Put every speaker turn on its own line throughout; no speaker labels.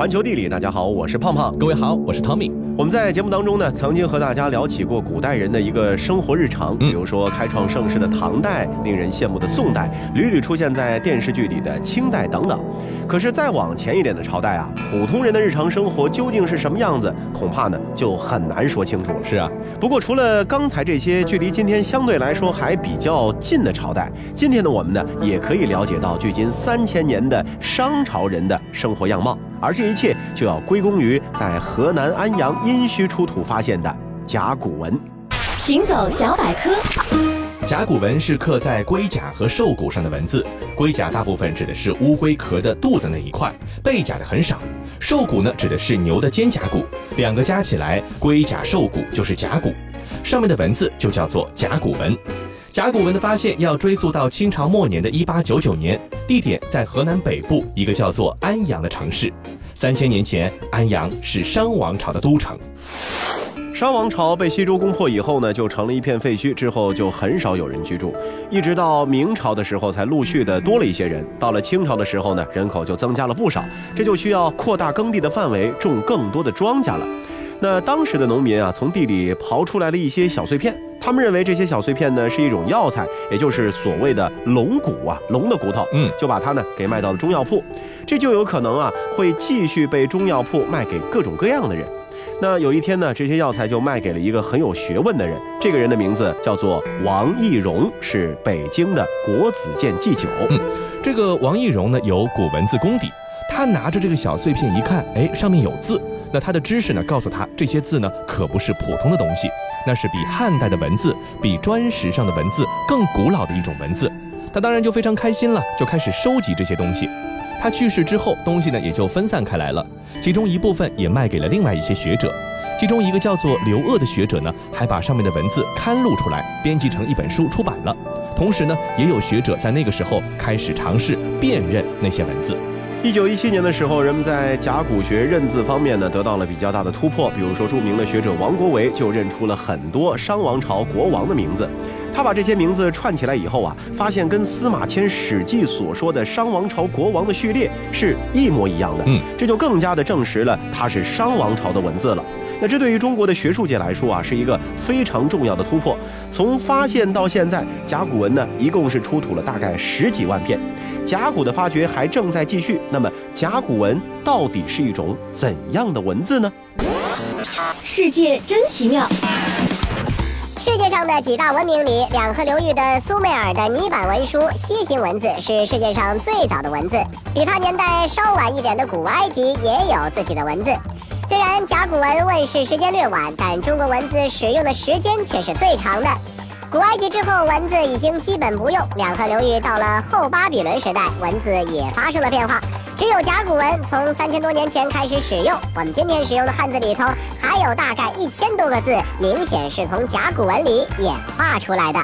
环球地理，大家好，我是胖胖。
各位好，我是汤米。
我们在节目当中呢，曾经和大家聊起过古代人的一个生活日常，比如说开创盛世的唐代，令人羡慕的宋代，屡屡出现在电视剧里的清代等等。可是再往前一点的朝代啊，普通人的日常生活究竟是什么样子，恐怕呢就很难说清楚了。
是啊，
不过除了刚才这些距离今天相对来说还比较近的朝代，今天的我们呢，也可以了解到距今三千年的商朝人的生活样貌。而这一切就要归功于在河南安阳殷墟出土发现的甲骨文。
行走小百科，
甲骨文是刻在龟甲和兽骨上的文字。龟甲大部分指的是乌龟壳的肚子那一块，背甲的很少。兽骨呢，指的是牛的肩胛骨，两个加起来，龟甲兽骨就是甲骨。上面的文字就叫做甲骨文。甲骨文的发现要追溯到清朝末年的一八九九年，地点在河南北部一个叫做安阳的城市。三千年前，安阳是商王朝的都城。
商王朝被西周攻破以后呢，就成了一片废墟，之后就很少有人居住，一直到明朝的时候才陆续的多了一些人。到了清朝的时候呢，人口就增加了不少，这就需要扩大耕地的范围，种更多的庄稼了。那当时的农民啊，从地里刨出来了一些小碎片。他们认为这些小碎片呢是一种药材，也就是所谓的龙骨啊，龙的骨头，
嗯，
就把它呢给卖到了中药铺，这就有可能啊会继续被中药铺卖给各种各样的人。那有一天呢，这些药材就卖给了一个很有学问的人，这个人的名字叫做王懿荣，是北京的国子监祭酒。
嗯，这个王懿荣呢有古文字功底，他拿着这个小碎片一看，哎，上面有字。那他的知识呢，告诉他这些字呢可不是普通的东西。那是比汉代的文字、比砖石上的文字更古老的一种文字，他当然就非常开心了，就开始收集这些东西。他去世之后，东西呢也就分散开来了，其中一部分也卖给了另外一些学者。其中一个叫做刘鄂的学者呢，还把上面的文字刊录出来，编辑成一本书出版了。同时呢，也有学者在那个时候开始尝试辨认那些文字。
一九一七年的时候，人们在甲骨学认字方面呢得到了比较大的突破。比如说，著名的学者王国维就认出了很多商王朝国王的名字。他把这些名字串起来以后啊，发现跟司马迁《史记》所说的商王朝国王的序列是一模一样的。
嗯，
这就更加的证实了它是商王朝的文字了。那这对于中国的学术界来说啊，是一个非常重要的突破。从发现到现在，甲骨文呢一共是出土了大概十几万片。甲骨的发掘还正在继续。那么，甲骨文到底是一种怎样的文字呢？
世界真奇妙。
世界上的几大文明里，两河流域的苏美尔的泥板文书楔形文字是世界上最早的文字。比它年代稍晚一点的古埃及也有自己的文字。虽然甲骨文问世时间略晚，但中国文字使用的时间却是最长的。古埃及之后，文字已经基本不用；两河流域到了后巴比伦时代，文字也发生了变化。只有甲骨文从三千多年前开始使用。我们今天使用的汉字里头，还有大概一千多个字，明显是从甲骨文里演化出来的。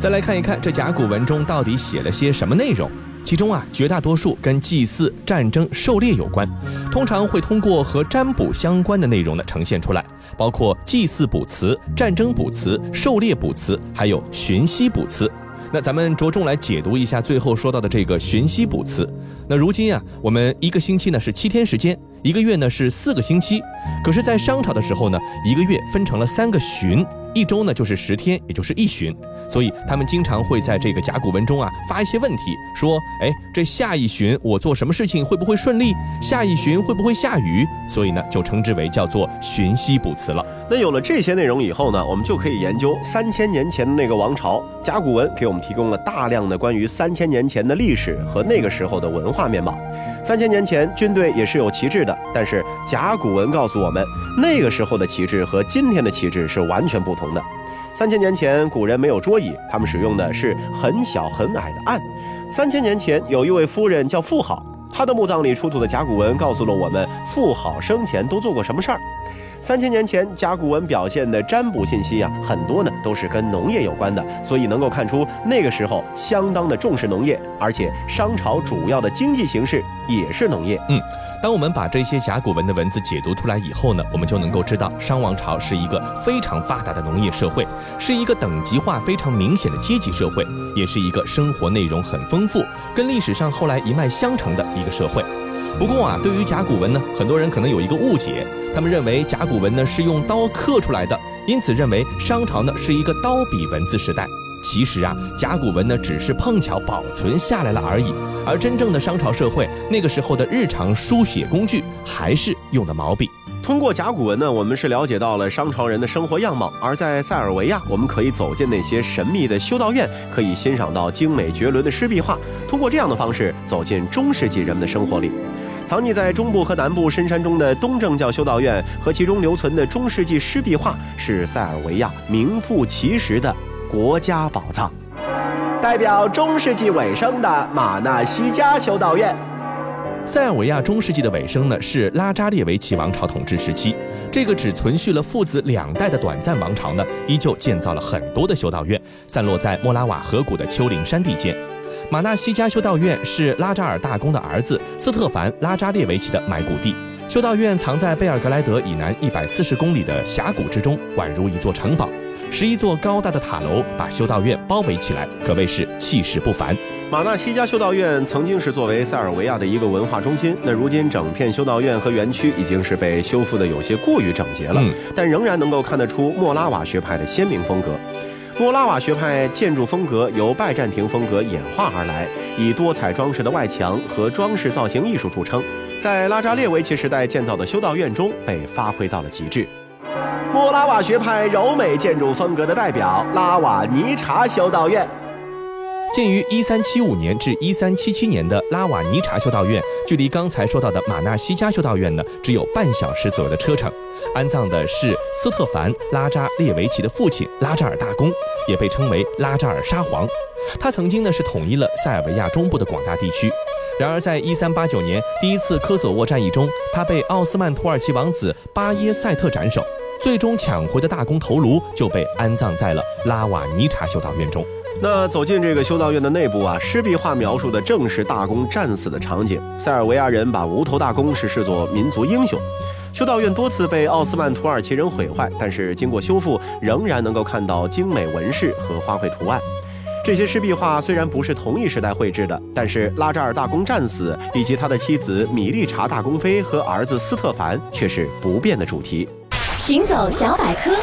再来看一看这甲骨文中到底写了些什么内容。其中啊，绝大多数跟祭祀、战争、狩猎有关，通常会通过和占卜相关的内容呢呈现出来，包括祭祀卜辞、战争卜辞、狩猎卜辞，还有寻息卜辞。那咱们着重来解读一下最后说到的这个寻息卜辞。那如今啊，我们一个星期呢是七天时间，一个月呢是四个星期，可是，在商朝的时候呢，一个月分成了三个旬。一周呢就是十天，也就是一旬，所以他们经常会在这个甲骨文中啊发一些问题，说，哎，这下一旬我做什么事情会不会顺利？下一旬会不会下雨？所以呢就称之为叫做旬息卜辞了。
那有了这些内容以后呢，我们就可以研究三千年前的那个王朝。甲骨文给我们提供了大量的关于三千年前的历史和那个时候的文化面貌。三千年前军队也是有旗帜的，但是甲骨文告诉我们，那个时候的旗帜和今天的旗帜是完全不同的。三千年前古人没有桌椅，他们使用的是很小很矮的案。三千年前有一位夫人叫妇好，她的墓葬里出土的甲骨文告诉了我们妇好生前都做过什么事儿。三千年前，甲骨文表现的占卜信息啊，很多呢都是跟农业有关的，所以能够看出那个时候相当的重视农业，而且商朝主要的经济形势也是农业。
嗯，当我们把这些甲骨文的文字解读出来以后呢，我们就能够知道商王朝是一个非常发达的农业社会，是一个等级化非常明显的阶级社会，也是一个生活内容很丰富、跟历史上后来一脉相承的一个社会。不过啊，对于甲骨文呢，很多人可能有一个误解，他们认为甲骨文呢是用刀刻出来的，因此认为商朝呢是一个刀笔文字时代。其实啊，甲骨文呢只是碰巧保存下来了而已，而真正的商朝社会那个时候的日常书写工具还是用的毛笔。
通过甲骨文呢，我们是了解到了商朝人的生活样貌；而在塞尔维亚，我们可以走进那些神秘的修道院，可以欣赏到精美绝伦的湿壁画。通过这样的方式，走进中世纪人们的生活里。藏匿在中部和南部深山中的东正教修道院和其中留存的中世纪湿壁画，是塞尔维亚名副其实的。国家宝藏，代表中世纪尾声的马纳西加修道院。
塞尔维亚中世纪的尾声呢，是拉扎列维奇王朝统治时期。这个只存续了父子两代的短暂王朝呢，依旧建造了很多的修道院，散落在莫拉瓦河谷的丘陵山地间。马纳西加修道院是拉扎尔大公的儿子斯特凡拉扎列维奇的埋骨地。修道院藏在贝尔格莱德以南一百四十公里的峡谷之中，宛如一座城堡。十一座高大的塔楼把修道院包围起来，可谓是气势不凡。
马纳西加修道院曾经是作为塞尔维亚的一个文化中心，那如今整片修道院和园区已经是被修复的有些过于整洁了，但仍然能够看得出莫拉瓦学派的鲜明风格。莫拉瓦学派建筑风格由拜占庭风格演化而来，以多彩装饰的外墙和装饰造型艺术著称，在拉扎列维奇时代建造的修道院中被发挥到了极致。莫拉瓦学派柔美建筑风格的代表拉瓦尼查修道院，
建于一三七五年至一三七七年的拉瓦尼查修道院，距离刚才说到的马纳西加修道院呢，只有半小时左右的车程。安葬的是斯特凡拉扎列维奇的父亲拉扎尔大公，也被称为拉扎尔沙皇。他曾经呢是统一了塞尔维亚中部的广大地区。然而，在一三八九年第一次科索沃战役中，他被奥斯曼土耳其王子巴耶塞特斩首。最终抢回的大公头颅就被安葬在了拉瓦尼查修道院中。
那走进这个修道院的内部啊，湿壁画描述的正是大公战死的场景。塞尔维亚人把无头大公是视作民族英雄。修道院多次被奥斯曼土耳其人毁坏，但是经过修复，仍然能够看到精美纹饰和花卉图案。这些湿壁画虽然不是同一时代绘制的，但是拉扎尔大公战死以及他的妻子米利查大公妃和儿子斯特凡却是不变的主题。
行走小百科，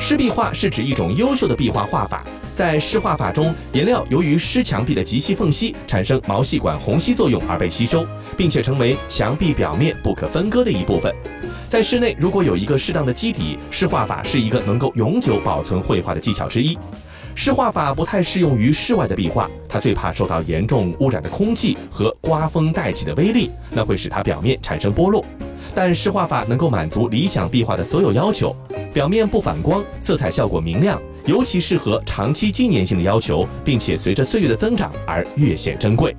湿壁画是指一种优秀的壁画画法。在湿画法中，颜料由于湿墙壁的极细缝隙产生毛细管虹吸作用而被吸收，并且成为墙壁表面不可分割的一部分。在室内，如果有一个适当的基底，湿画法是一个能够永久保存绘画的技巧之一。湿画法不太适用于室外的壁画，它最怕受到严重污染的空气和刮风带起的威力，那会使它表面产生剥落。但湿画法能够满足理想壁画的所有要求，表面不反光，色彩效果明亮，尤其适合长期纪念性的要求，并且随着岁月的增长而越显珍贵。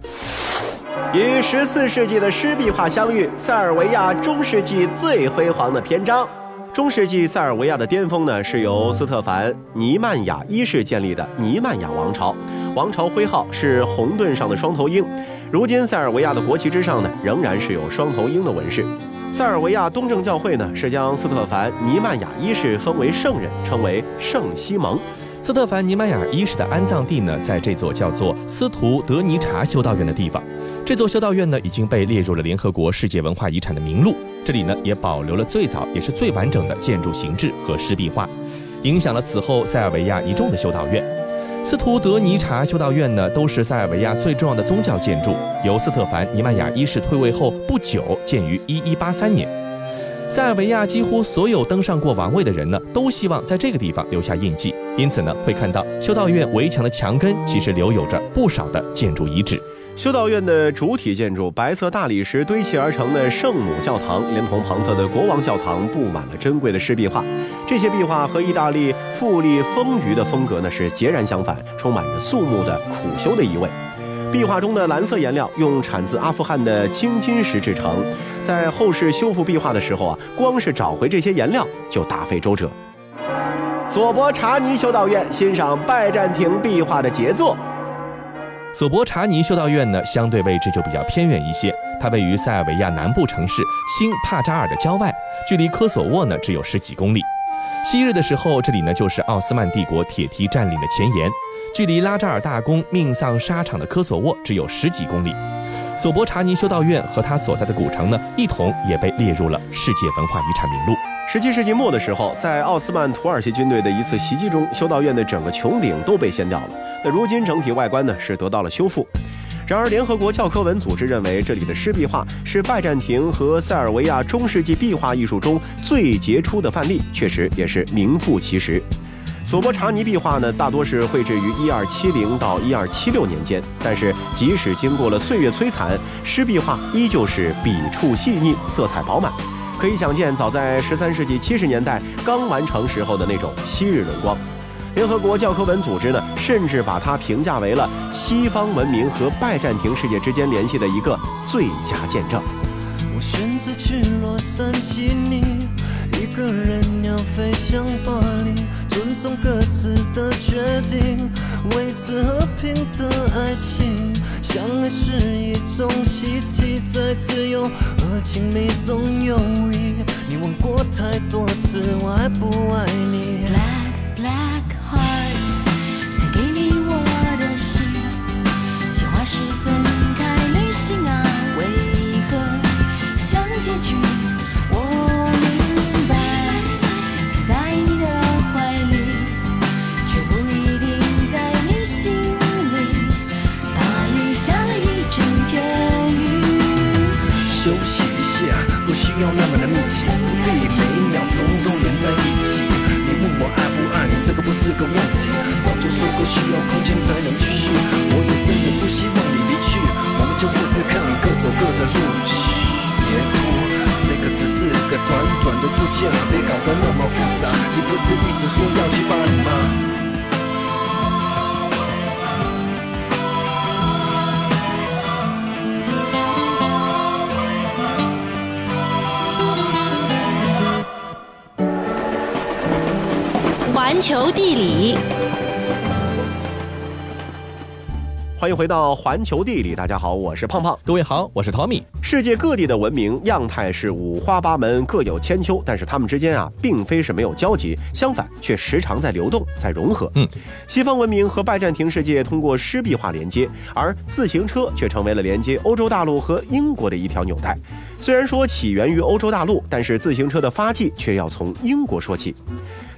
与十四世纪的湿壁画相遇，塞尔维亚中世纪最辉煌的篇章。中世纪塞尔维亚的巅峰呢，是由斯特凡尼曼雅一世建立的尼曼雅王朝，王朝徽号是红盾上的双头鹰。如今塞尔维亚的国旗之上呢，仍然是有双头鹰的纹饰。塞尔维亚东正教会呢，是将斯特凡尼曼雅一世封为圣人，称为圣西蒙。
斯特凡尼曼雅一世的安葬地呢，在这座叫做斯图德尼查修道院的地方。这座修道院呢，已经被列入了联合国世界文化遗产的名录。这里呢，也保留了最早也是最完整的建筑形制和湿壁画，影响了此后塞尔维亚一众的修道院。斯图德尼察修道院呢，都是塞尔维亚最重要的宗教建筑，由斯特凡尼曼雅一世退位后不久建于1183年。塞尔维亚几乎所有登上过王位的人呢，都希望在这个地方留下印记，因此呢，会看到修道院围墙的墙根其实留有着不少的建筑遗址。
修道院的主体建筑白色大理石堆砌而成的圣母教堂，连同旁侧的国王教堂，布满了珍贵的湿壁画。这些壁画和意大利富丽丰腴的风格呢是截然相反，充满着肃穆的苦修的意味。壁画中的蓝色颜料用产自阿富汗的青金石制成，在后世修复壁画的时候啊，光是找回这些颜料就大费周折。索博查尼修道院欣赏拜占庭壁画的杰作。
索博查尼修道院呢，相对位置就比较偏远一些，它位于塞尔维亚南部城市新帕扎尔的郊外，距离科索沃呢只有十几公里。昔日的时候，这里呢就是奥斯曼帝国铁蹄占领的前沿，距离拉扎尔大公命丧沙场的科索沃只有十几公里。索博查尼修道院和它所在的古城呢，一同也被列入了世界文化遗产名录。
十七世纪末的时候，在奥斯曼土耳其军队的一次袭击中，修道院的整个穹顶都被掀掉了。那如今整体外观呢是得到了修复。然而，联合国教科文组织认为这里的湿壁画是拜占庭和塞尔维亚中世纪壁画艺术中最杰出的范例，确实也是名副其实。索博查尼壁画呢，大多是绘制于一二七零到一二七六年间，但是即使经过了岁月摧残，湿壁画依旧是笔触细腻，色彩饱满。可以想见，早在十三世纪七十年代刚完成时候的那种昔日荣光。联合国教科文组织呢，甚至把它评价为了西方文明和拜占庭世界之间联系的一个最佳见证。
我选择去洛杉矶，你一个人要飞向巴黎，尊重各自的决定，维持和平的爱情。相爱是一种习题，在自由和亲密中游移。你问过太多次，我爱不爱你说要去巴黎吗？
环球地理，
欢迎回到环球地理，大家好，我是胖胖。
各位好，我是 Tommy。
世界各地的文明样态是五花八门，各有千秋，但是它们之间啊，并非是没有交集，相反却时常在流动，在融合。
嗯，
西方文明和拜占庭世界通过湿壁画连接，而自行车却成为了连接欧洲大陆和英国的一条纽带。虽然说起源于欧洲大陆，但是自行车的发迹却要从英国说起。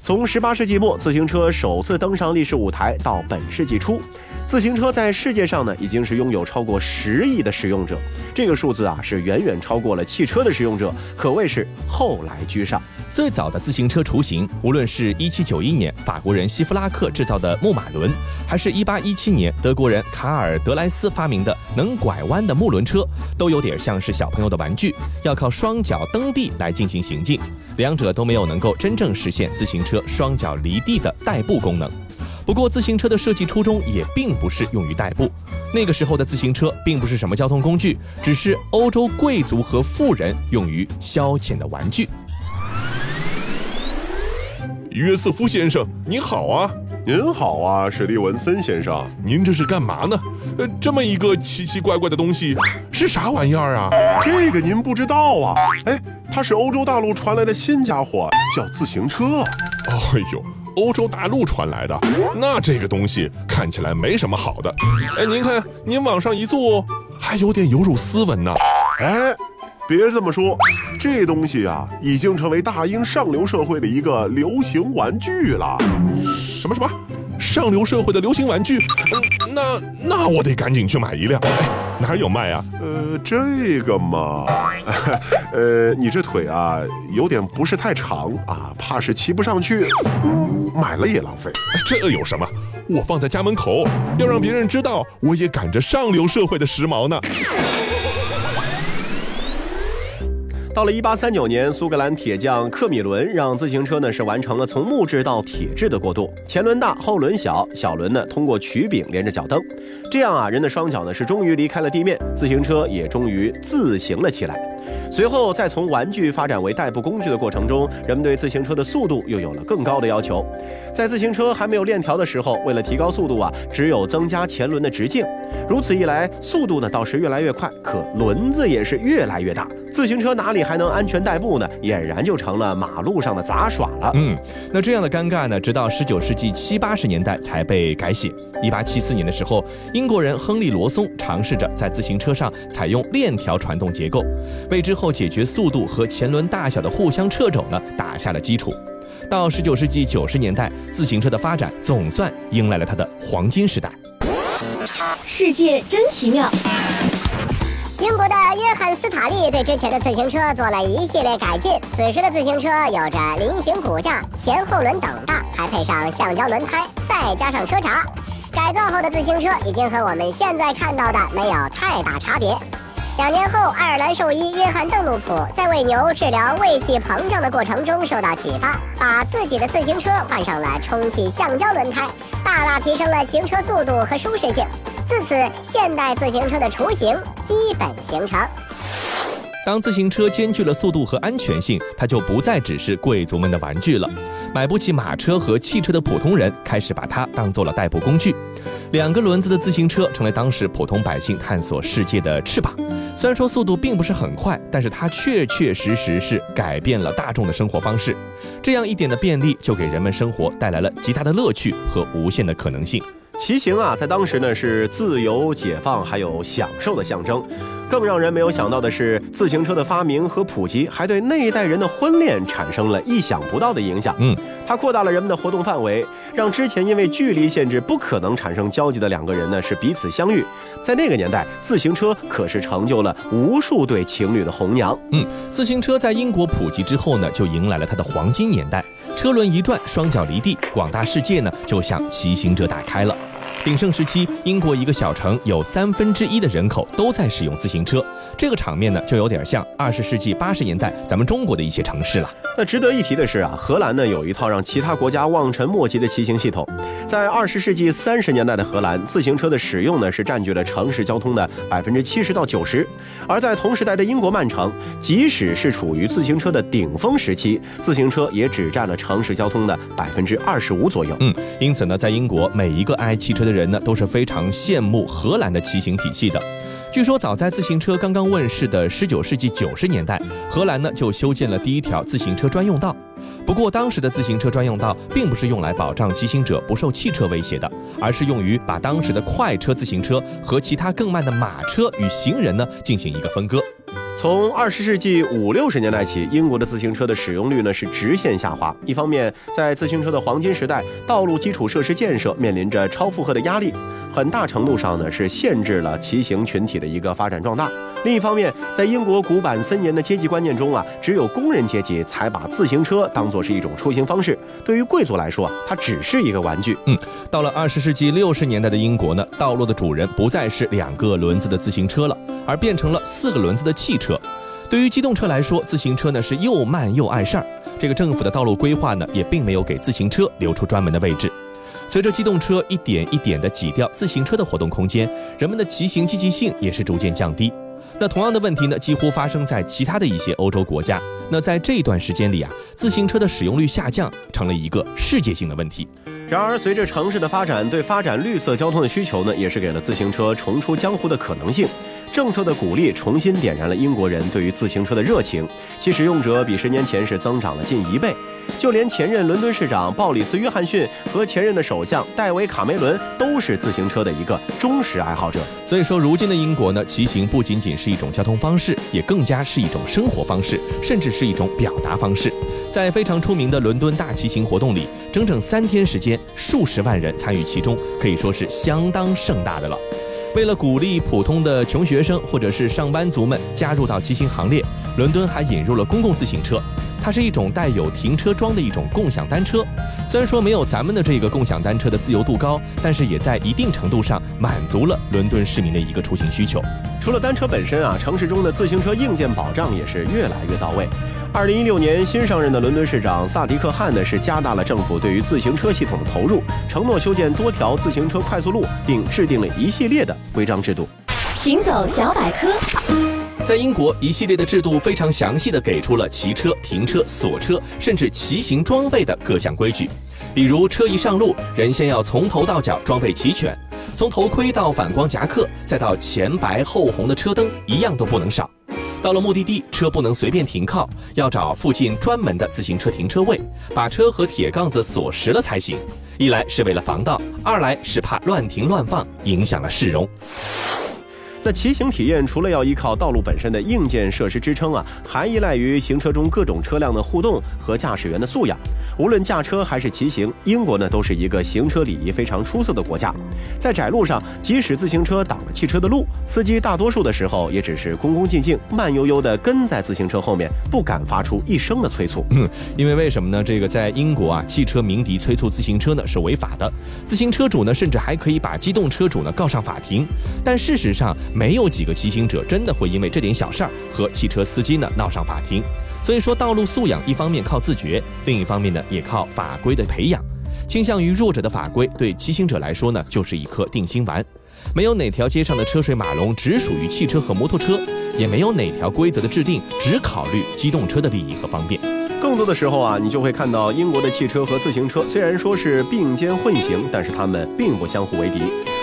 从十八世纪末自行车首次登上历史舞台到本世纪初，自行车在世界上呢已经是拥有超过十亿的使用者，这个数字啊是远远超过了汽车的使用者，可谓是后来居上。
最早的自行车雏形，无论是一七九一年法国人希夫拉克制造的木马轮，还是一八一七年德国人卡尔德莱斯发明的能拐弯的木轮车，都有点像是小朋友的玩具，要靠双脚蹬地来进行行进，两者都没有能够真正实现自行车双脚离地的代步功能。不过，自行车的设计初衷也并不是用于代步。那个时候的自行车并不是什么交通工具，只是欧洲贵族和富人用于消遣的玩具。
约瑟夫先生，您好啊！
您好啊，史蒂文森先生，
您这是干嘛呢？呃，这么一个奇奇怪怪的东西，是啥玩意儿啊？
这个您不知道啊？哎，它是欧洲大陆传来的新家伙，叫自行车。
哎呦，欧洲大陆传来的，那这个东西看起来没什么好的。哎，您看，您往上一坐，还有点有辱斯文呢。
哎。别这么说，这东西啊，已经成为大英上流社会的一个流行玩具了。
什么什么？上流社会的流行玩具？嗯，那那我得赶紧去买一辆。哎，哪儿有卖啊？
呃，这个嘛，呃，你这腿啊，有点不是太长啊，怕是骑不上去。买了也浪费。
这有什么？我放在家门口，要让别人知道我也赶着上流社会的时髦呢。
到了一八三九年，苏格兰铁匠克米伦让自行车呢是完成了从木质到铁质的过渡，前轮大，后轮小，小轮呢通过曲柄连着脚蹬，这样啊人的双脚呢是终于离开了地面，自行车也终于自行了起来。随后，再从玩具发展为代步工具的过程中，人们对自行车的速度又有了更高的要求。在自行车还没有链条的时候，为了提高速度啊，只有增加前轮的直径。如此一来，速度呢倒是越来越快，可轮子也是越来越大。自行车哪里还能安全代步呢？俨然就成了马路上的杂耍了。
嗯，那这样的尴尬呢，直到十九世纪七八十年代才被改写。一八七四年的时候，英国人亨利·罗松尝试着在自行车上采用链条传动结构，为之后解决速度和前轮大小的互相掣肘呢打下了基础。到十九世纪九十年代，自行车的发展总算迎来了它的黄金时代。
世界真奇妙。
英国的约翰斯塔利对之前的自行车做了一系列改进。此时的自行车有着菱形骨架、前后轮等大，还配上橡胶轮胎，再加上车闸。改造后的自行车已经和我们现在看到的没有太大差别。两年后，爱尔兰兽医约翰邓禄普在为牛治疗胃气膨胀的过程中受到启发，把自己的自行车换上了充气橡胶轮胎，大大提升了行车速度和舒适性。自此，现代自行车的雏形基本形成。
当自行车兼具了速度和安全性，它就不再只是贵族们的玩具了。买不起马车和汽车的普通人开始把它当做了代步工具。两个轮子的自行车成了当时普通百姓探索世界的翅膀。虽然说速度并不是很快，但是它确确实实是改变了大众的生活方式。这样一点的便利，就给人们生活带来了极大的乐趣和无限的可能性。
骑行啊，在当时呢是自由、解放还有享受的象征。更让人没有想到的是，自行车的发明和普及，还对那一代人的婚恋产生了意想不到的影响。
嗯，
它扩大了人们的活动范围，让之前因为距离限制不可能产生交集的两个人呢，是彼此相遇。在那个年代，自行车可是成就了无数对情侣的红娘。
嗯，自行车在英国普及之后呢，就迎来了它的黄金年代。车轮一转，双脚离地，广大世界呢就向骑行者打开了。鼎盛时期，英国一个小城有三分之一的人口都在使用自行车，这个场面呢，就有点像二十世纪八十年代咱们中国的一些城市了。
那值得一提的是啊，荷兰呢有一套让其他国家望尘莫及的骑行系统。在二十世纪三十年代的荷兰，自行车的使用呢是占据了城市交通的百分之七十到九十，而在同时代的英国曼城，即使是处于自行车的顶峰时期，自行车也只占了城市交通的百分之二十五左右。
嗯，因此呢，在英国每一个爱汽车的人呢都是非常羡慕荷兰的骑行体系的。据说早在自行车刚刚问世的十九世纪九十年代，荷兰呢就修建了第一条自行车专用道。不过当时的自行车专用道并不是用来保障骑行者不受汽车威胁的，而是用于把当时的快车自行车和其他更慢的马车与行人呢进行一个分割。
从二十世纪五六十年代起，英国的自行车的使用率呢是直线下滑。一方面，在自行车的黄金时代，道路基础设施建设面临着超负荷的压力，很大程度上呢是限制了骑行群体的一个发展壮大。另一方面，在英国古板森严的阶级观念中啊，只有工人阶级才把自行车当作是一种出行方式。对于贵族来说，它只是一个玩具。
嗯，到了二十世纪六十年代的英国呢，道路的主人不再是两个轮子的自行车了，而变成了四个轮子的汽车。对于机动车来说，自行车呢是又慢又碍事儿。这个政府的道路规划呢，也并没有给自行车留出专门的位置。随着机动车一点一点地挤掉自行车的活动空间，人们的骑行积极性也是逐渐降低。那同样的问题呢，几乎发生在其他的一些欧洲国家。那在这段时间里啊，自行车的使用率下降，成了一个世界性的问题。
然而，随着城市的发展，对发展绿色交通的需求呢，也是给了自行车重出江湖的可能性。政策的鼓励重新点燃了英国人对于自行车的热情，其使用者比十年前是增长了近一倍。就连前任伦敦市长鲍里斯·约翰逊和前任的首相戴维·卡梅伦都是自行车的一个忠实爱好者。
所以说，如今的英国呢，骑行不仅仅是一种交通方式，也更加是一种生活方式，甚至是一种表达方式。在非常出名的伦敦大骑行活动里，整整三天时间，数十万人参与其中，可以说是相当盛大的了。为了鼓励普通的穷学生或者是上班族们加入到骑行行列，伦敦还引入了公共自行车。它是一种带有停车桩的一种共享单车。虽然说没有咱们的这个共享单车的自由度高，但是也在一定程度上满足了伦敦市民的一个出行需求。
除了单车本身啊，城市中的自行车硬件保障也是越来越到位。二零一六年新上任的伦敦市长萨迪克汗呢，是加大了政府对于自行车系统的投入，承诺修建多条自行车快速路，并制定了一系列的规章制度。
行走小百科。
在英国，一系列的制度非常详细地给出了骑车、停车、锁车，甚至骑行装备的各项规矩。比如车一上路，人先要从头到脚装备齐全，从头盔到反光夹克，再到前白后红的车灯，一样都不能少。到了目的地，车不能随便停靠，要找附近专门的自行车停车位，把车和铁杠子锁实了才行。一来是为了防盗，二来是怕乱停乱放，影响了市容。
那骑行体验除了要依靠道路本身的硬件设施支撑啊，还依赖于行车中各种车辆的互动和驾驶员的素养。无论驾车还是骑行，英国呢都是一个行车礼仪非常出色的国家。在窄路上，即使自行车挡了汽车的路，司机大多数的时候也只是恭恭敬敬、慢悠悠地跟在自行车后面，不敢发出一声的催促。
嗯，因为为什么呢？这个在英国啊，汽车鸣笛催促自行车呢是违法的，自行车主呢甚至还可以把机动车主呢告上法庭。但事实上，没有几个骑行者真的会因为这点小事儿和汽车司机呢闹上法庭。所以说，道路素养一方面靠自觉，另一方面呢也靠法规的培养。倾向于弱者的法规对骑行者来说呢就是一颗定心丸。没有哪条街上的车水马龙只属于汽车和摩托车，也没有哪条规则的制定只考虑机动车的利益和方便。
更多的时候啊，你就会看到英国的汽车和自行车虽然说是并肩混行，但是它们并不相互为敌。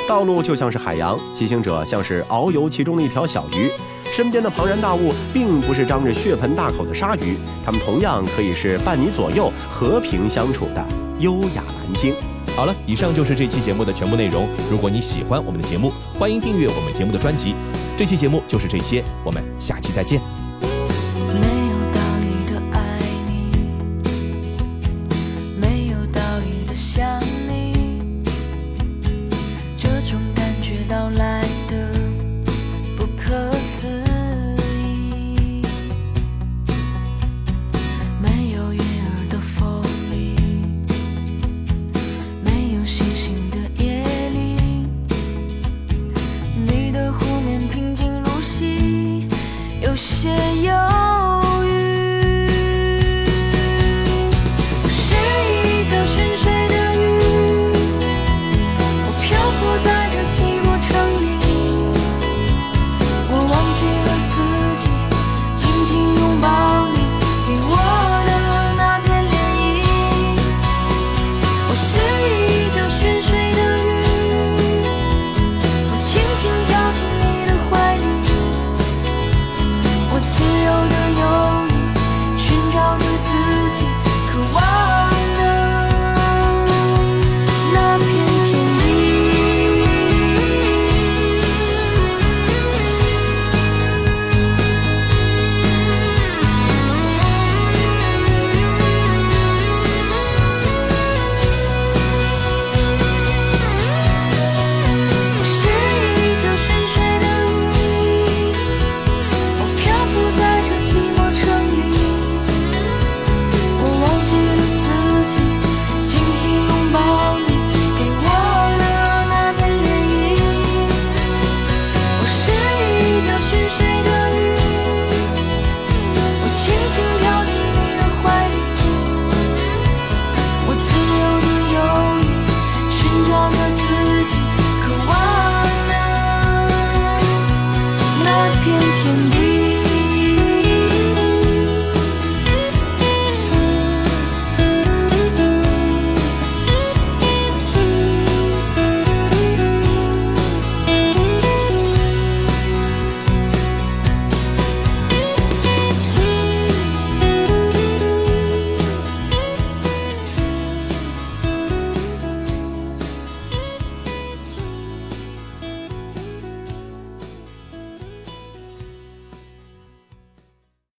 道路就像是海洋，骑行者像是遨游其中的一条小鱼，身边的庞然大物并不是张着血盆大口的鲨鱼，它们同样可以是伴你左右、和平相处的优雅蓝鲸。
好了，以上就是这期节目的全部内容。如果你喜欢我们的节目，欢迎订阅我们节目的专辑。这期节目就是这些，我们下期再见。